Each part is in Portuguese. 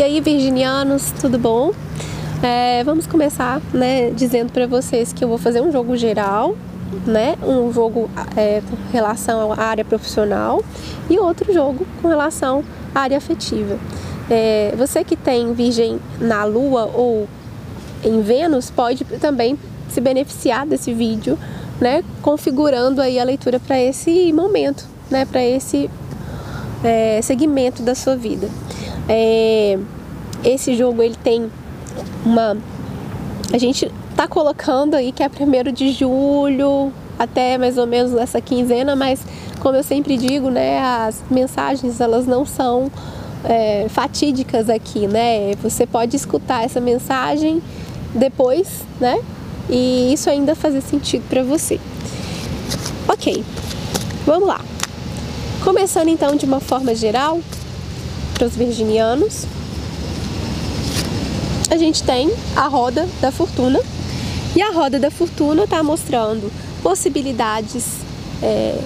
E aí, virginianos, tudo bom? É, vamos começar, né, dizendo para vocês que eu vou fazer um jogo geral, né, um jogo é, com relação à área profissional e outro jogo com relação à área afetiva. É, você que tem virgem na Lua ou em Vênus pode também se beneficiar desse vídeo, né, configurando aí a leitura para esse momento, né, para esse é, segmento da sua vida. É, esse jogo ele tem uma. A gente tá colocando aí que é primeiro de julho até mais ou menos essa quinzena, mas como eu sempre digo, né, as mensagens elas não são é, fatídicas aqui, né? Você pode escutar essa mensagem depois, né? E isso ainda fazer sentido para você. Ok, vamos lá. Começando então de uma forma geral, para os virginianos, a gente tem a roda da fortuna. E a roda da fortuna está mostrando possibilidades, é,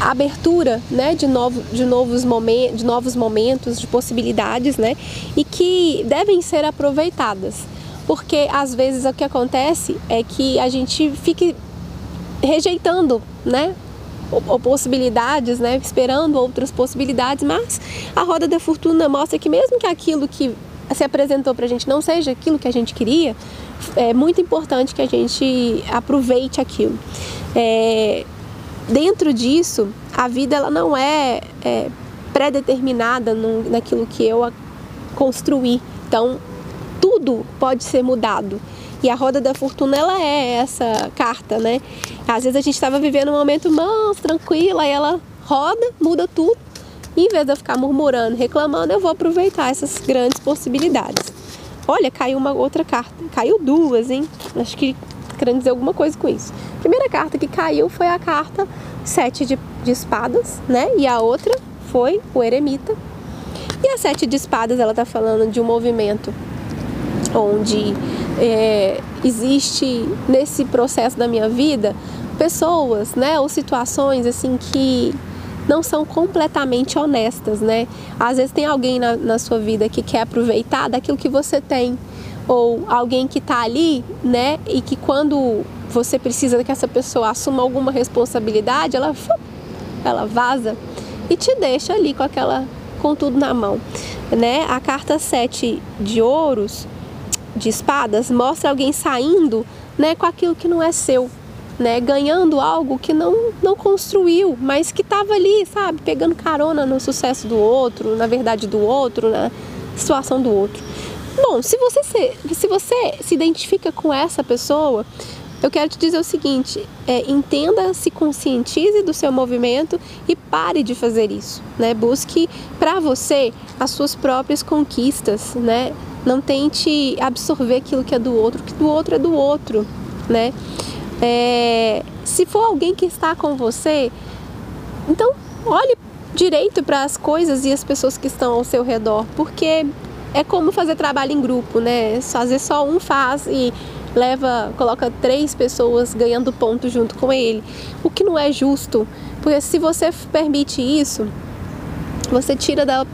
abertura né, de, novo, de, novos momentos, de novos momentos, de possibilidades, né, e que devem ser aproveitadas. Porque às vezes o que acontece é que a gente fique rejeitando né, ou possibilidades, né, esperando outras possibilidades, mas a roda da fortuna mostra que mesmo que aquilo que se apresentou para a gente não seja aquilo que a gente queria, é muito importante que a gente aproveite aquilo. É, dentro disso, a vida ela não é, é pré-determinada naquilo que eu construí. Então, tudo pode ser mudado. E a roda da fortuna ela é essa carta, né? Às vezes a gente estava vivendo um momento manso, tranquilo, aí ela roda, muda tudo. E em vez de eu ficar murmurando, reclamando, eu vou aproveitar essas grandes possibilidades. Olha, caiu uma outra carta. Caiu duas, hein? Acho que querendo dizer alguma coisa com isso. A primeira carta que caiu foi a carta sete de, de espadas, né? E a outra foi o eremita. E a sete de espadas, ela tá falando de um movimento onde é, existe nesse processo da minha vida pessoas, né, ou situações assim que não são completamente honestas, né? Às vezes tem alguém na, na sua vida que quer aproveitar daquilo que você tem, ou alguém que está ali, né, e que quando você precisa que essa pessoa assuma alguma responsabilidade, ela ela vaza e te deixa ali com aquela com tudo na mão, né? A carta 7 de ouros de espadas mostra alguém saindo né, com aquilo que não é seu, né, ganhando algo que não, não construiu, mas que estava ali, sabe, pegando carona no sucesso do outro, na verdade do outro, na situação do outro. Bom, se você se, se, você se identifica com essa pessoa, eu quero te dizer o seguinte: é, entenda, se conscientize do seu movimento e pare de fazer isso. Né? Busque para você as suas próprias conquistas, né? Não tente absorver aquilo que é do outro, que do outro é do outro, né? É, se for alguém que está com você, então olhe direito para as coisas e as pessoas que estão ao seu redor, porque é como fazer trabalho em grupo, né? Fazer só um faz e leva, coloca três pessoas ganhando ponto junto com ele, o que não é justo, porque se você permite isso, você tira da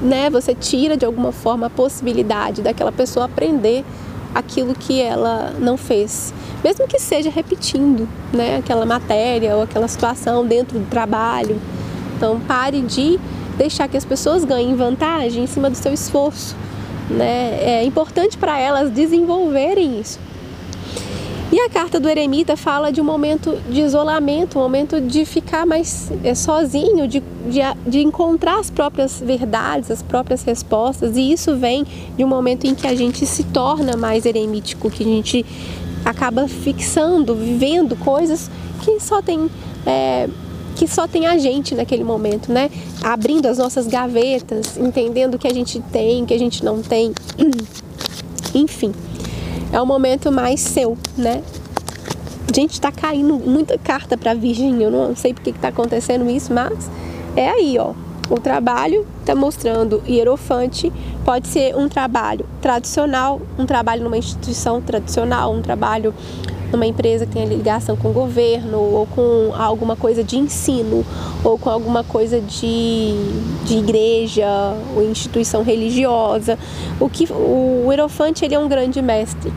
né, você tira de alguma forma a possibilidade daquela pessoa aprender aquilo que ela não fez, mesmo que seja repetindo, né, aquela matéria ou aquela situação dentro do trabalho. Então, pare de deixar que as pessoas ganhem vantagem em cima do seu esforço, né? É importante para elas desenvolverem isso. E a carta do eremita fala de um momento de isolamento, um momento de ficar mais é, sozinho, de, de, de, encontrar as próprias verdades, as próprias respostas. E isso vem de um momento em que a gente se torna mais eremítico, que a gente acaba fixando, vivendo coisas que só tem. É, que só tem a gente naquele momento, né? Abrindo as nossas gavetas, entendendo o que a gente tem, o que a gente não tem. Enfim é um momento mais seu, né? Gente, tá caindo muita carta para Virgem, eu não sei porque que tá acontecendo isso, mas é aí, ó. O trabalho está mostrando hierofante, pode ser um trabalho tradicional, um trabalho numa instituição tradicional, um trabalho numa empresa que tenha ligação com o governo, ou com alguma coisa de ensino, ou com alguma coisa de, de igreja ou instituição religiosa. O que o Hierofante ele é um grande mestre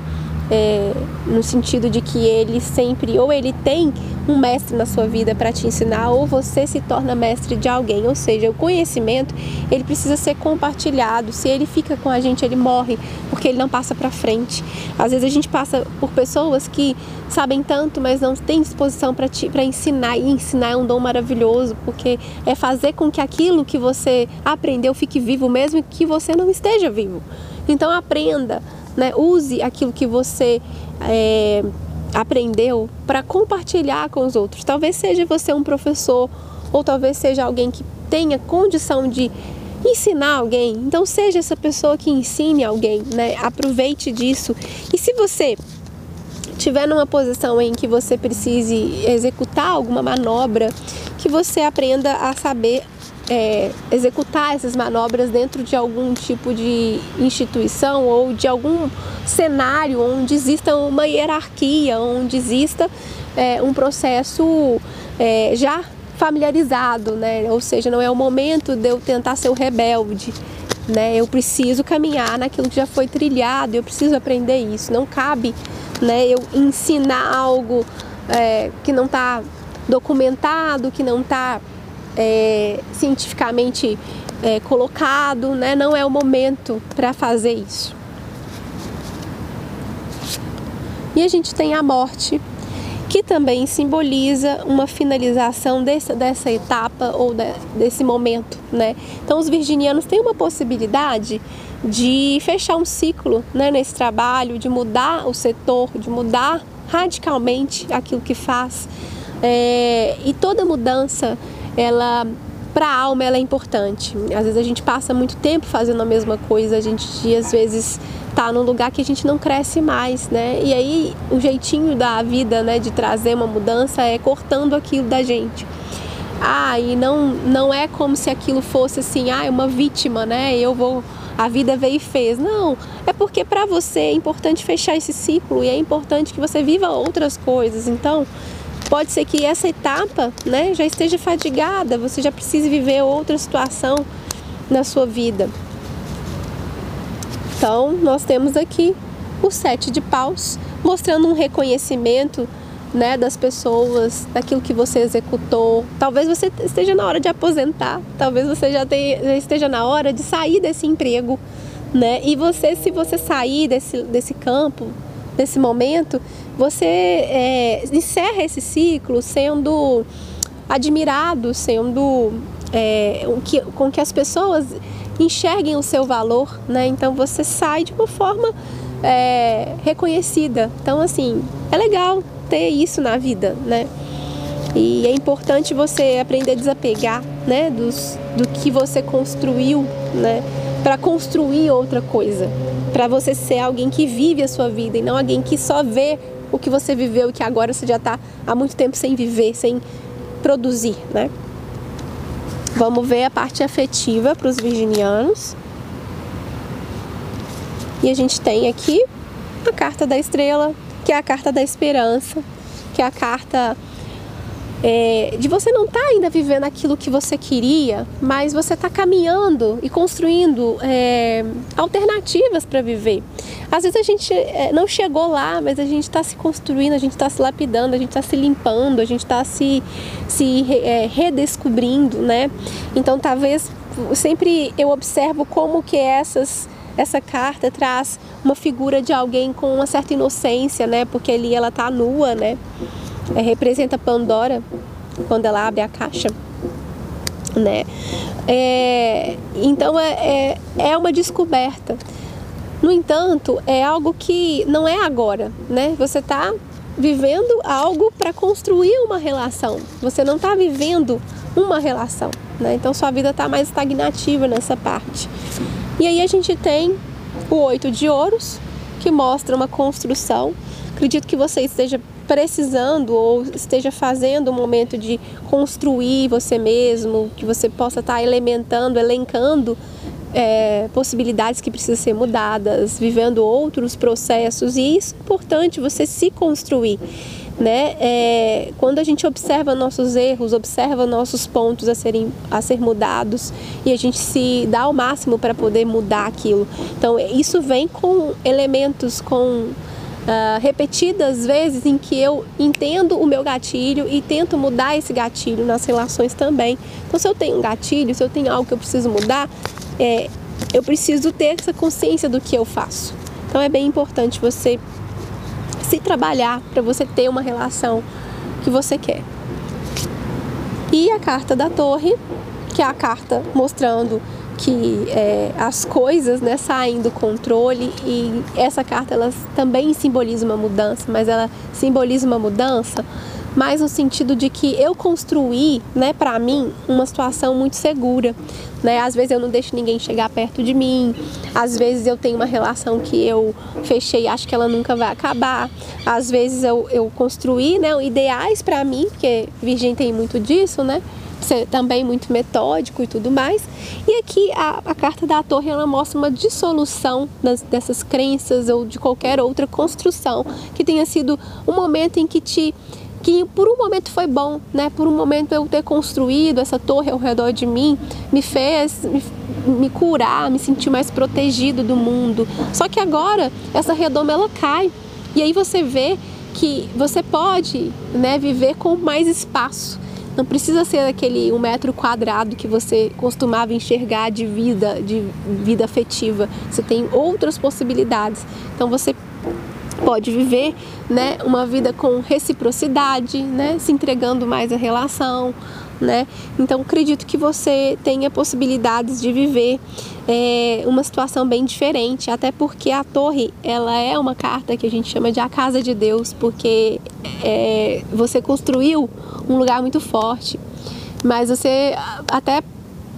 é, no sentido de que ele sempre, ou ele tem um mestre na sua vida para te ensinar, ou você se torna mestre de alguém. Ou seja, o conhecimento ele precisa ser compartilhado. Se ele fica com a gente, ele morre, porque ele não passa para frente. Às vezes a gente passa por pessoas que sabem tanto, mas não têm disposição para ensinar. E ensinar é um dom maravilhoso, porque é fazer com que aquilo que você aprendeu fique vivo, mesmo que você não esteja vivo. Então aprenda né? Use aquilo que você é, aprendeu para compartilhar com os outros. Talvez seja você um professor ou talvez seja alguém que tenha condição de ensinar alguém. Então seja essa pessoa que ensine alguém, né? Aproveite disso. E se você tiver numa posição em que você precise executar alguma manobra, que você aprenda a saber é, executar essas manobras dentro de algum tipo de instituição ou de algum cenário onde exista uma hierarquia, onde exista é, um processo é, já familiarizado, né? Ou seja, não é o momento de eu tentar ser o rebelde, né? Eu preciso caminhar naquilo que já foi trilhado, eu preciso aprender isso. Não cabe, né? Eu ensinar algo é, que não está documentado, que não está é, cientificamente é, colocado, né? não é o momento para fazer isso. E a gente tem a morte, que também simboliza uma finalização dessa, dessa etapa ou de, desse momento. Né? Então, os virginianos têm uma possibilidade de fechar um ciclo né, nesse trabalho, de mudar o setor, de mudar radicalmente aquilo que faz. É, e toda mudança ela para a alma ela é importante. Às vezes a gente passa muito tempo fazendo a mesma coisa, a gente às vezes tá num lugar que a gente não cresce mais, né? E aí o jeitinho da vida, né, de trazer uma mudança é cortando aquilo da gente. Ah, e não não é como se aquilo fosse assim, ah, é uma vítima, né? Eu vou a vida veio e fez. Não, é porque para você é importante fechar esse ciclo e é importante que você viva outras coisas. Então, Pode ser que essa etapa né, já esteja fadigada, você já precise viver outra situação na sua vida. Então, nós temos aqui o sete de paus, mostrando um reconhecimento né, das pessoas, daquilo que você executou. Talvez você esteja na hora de aposentar, talvez você já, tenha, já esteja na hora de sair desse emprego. Né? E você, se você sair desse, desse campo, nesse momento, você é, encerra esse ciclo sendo admirado, sendo é, que, com que as pessoas enxerguem o seu valor, né? Então você sai de uma forma é, reconhecida. Então assim é legal ter isso na vida, né? E é importante você aprender a desapegar, né? Dos, do que você construiu, né? Para construir outra coisa, para você ser alguém que vive a sua vida e não alguém que só vê o que você viveu e que agora você já está há muito tempo sem viver, sem produzir, né? Vamos ver a parte afetiva para os virginianos. E a gente tem aqui a carta da estrela, que é a carta da esperança, que é a carta é, de você não estar tá ainda vivendo aquilo que você queria, mas você está caminhando e construindo é, alternativas para viver. Às vezes a gente é, não chegou lá, mas a gente está se construindo, a gente está se lapidando, a gente está se limpando, a gente está se, se é, redescobrindo, né? Então talvez sempre eu observo como que essas essa carta traz uma figura de alguém com uma certa inocência, né? Porque ali ela está nua, né? É, representa Pandora quando ela abre a caixa, né? É, então é, é, é uma descoberta. No entanto, é algo que não é agora, né? Você está vivendo algo para construir uma relação. Você não está vivendo uma relação, né? Então sua vida está mais estagnativa nessa parte. E aí a gente tem o oito de ouros que mostra uma construção. Acredito que você esteja precisando ou esteja fazendo um momento de construir você mesmo, que você possa estar elementando, elencando é, possibilidades que precisam ser mudadas, vivendo outros processos, e isso é importante você se construir. Né? É, quando a gente observa nossos erros, observa nossos pontos a serem a ser mudados e a gente se dá o máximo para poder mudar aquilo. Então isso vem com elementos, com Uh, repetidas vezes em que eu entendo o meu gatilho e tento mudar esse gatilho nas relações também. Então, se eu tenho um gatilho, se eu tenho algo que eu preciso mudar, é, eu preciso ter essa consciência do que eu faço. Então, é bem importante você se trabalhar para você ter uma relação que você quer. E a carta da torre, que é a carta mostrando que é, as coisas né, saem do controle e essa carta ela também simboliza uma mudança, mas ela simboliza uma mudança mais no sentido de que eu construí, né, para mim, uma situação muito segura, né? Às vezes eu não deixo ninguém chegar perto de mim, às vezes eu tenho uma relação que eu fechei e acho que ela nunca vai acabar, às vezes eu, eu construí, né, ideais para mim, porque virgem tem muito disso, né? ser também muito metódico e tudo mais. E aqui a, a carta da torre ela mostra uma dissolução das, dessas crenças ou de qualquer outra construção que tenha sido um momento em que te que por um momento foi bom, né? Por um momento eu ter construído essa torre ao redor de mim me fez me, me curar, me sentir mais protegido do mundo. Só que agora essa redoma ela cai e aí você vê que você pode, né, viver com mais espaço. Não precisa ser aquele um metro quadrado que você costumava enxergar de vida, de vida afetiva. Você tem outras possibilidades. Então você pode viver né, uma vida com reciprocidade, né, se entregando mais à relação, né? Então acredito que você tenha possibilidades de viver é, uma situação bem diferente, até porque a torre ela é uma carta que a gente chama de a casa de Deus, porque é, você construiu um lugar muito forte, mas você até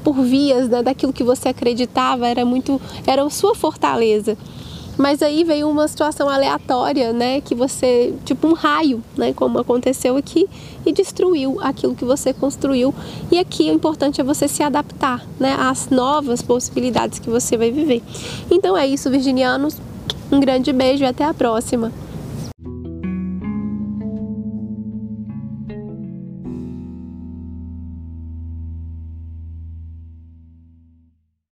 por vias né, daquilo que você acreditava era muito era a sua fortaleza mas aí veio uma situação aleatória, né, que você, tipo um raio, né, como aconteceu aqui, e destruiu aquilo que você construiu. E aqui o importante é você se adaptar, né, às novas possibilidades que você vai viver. Então é isso, virginianos. Um grande beijo e até a próxima.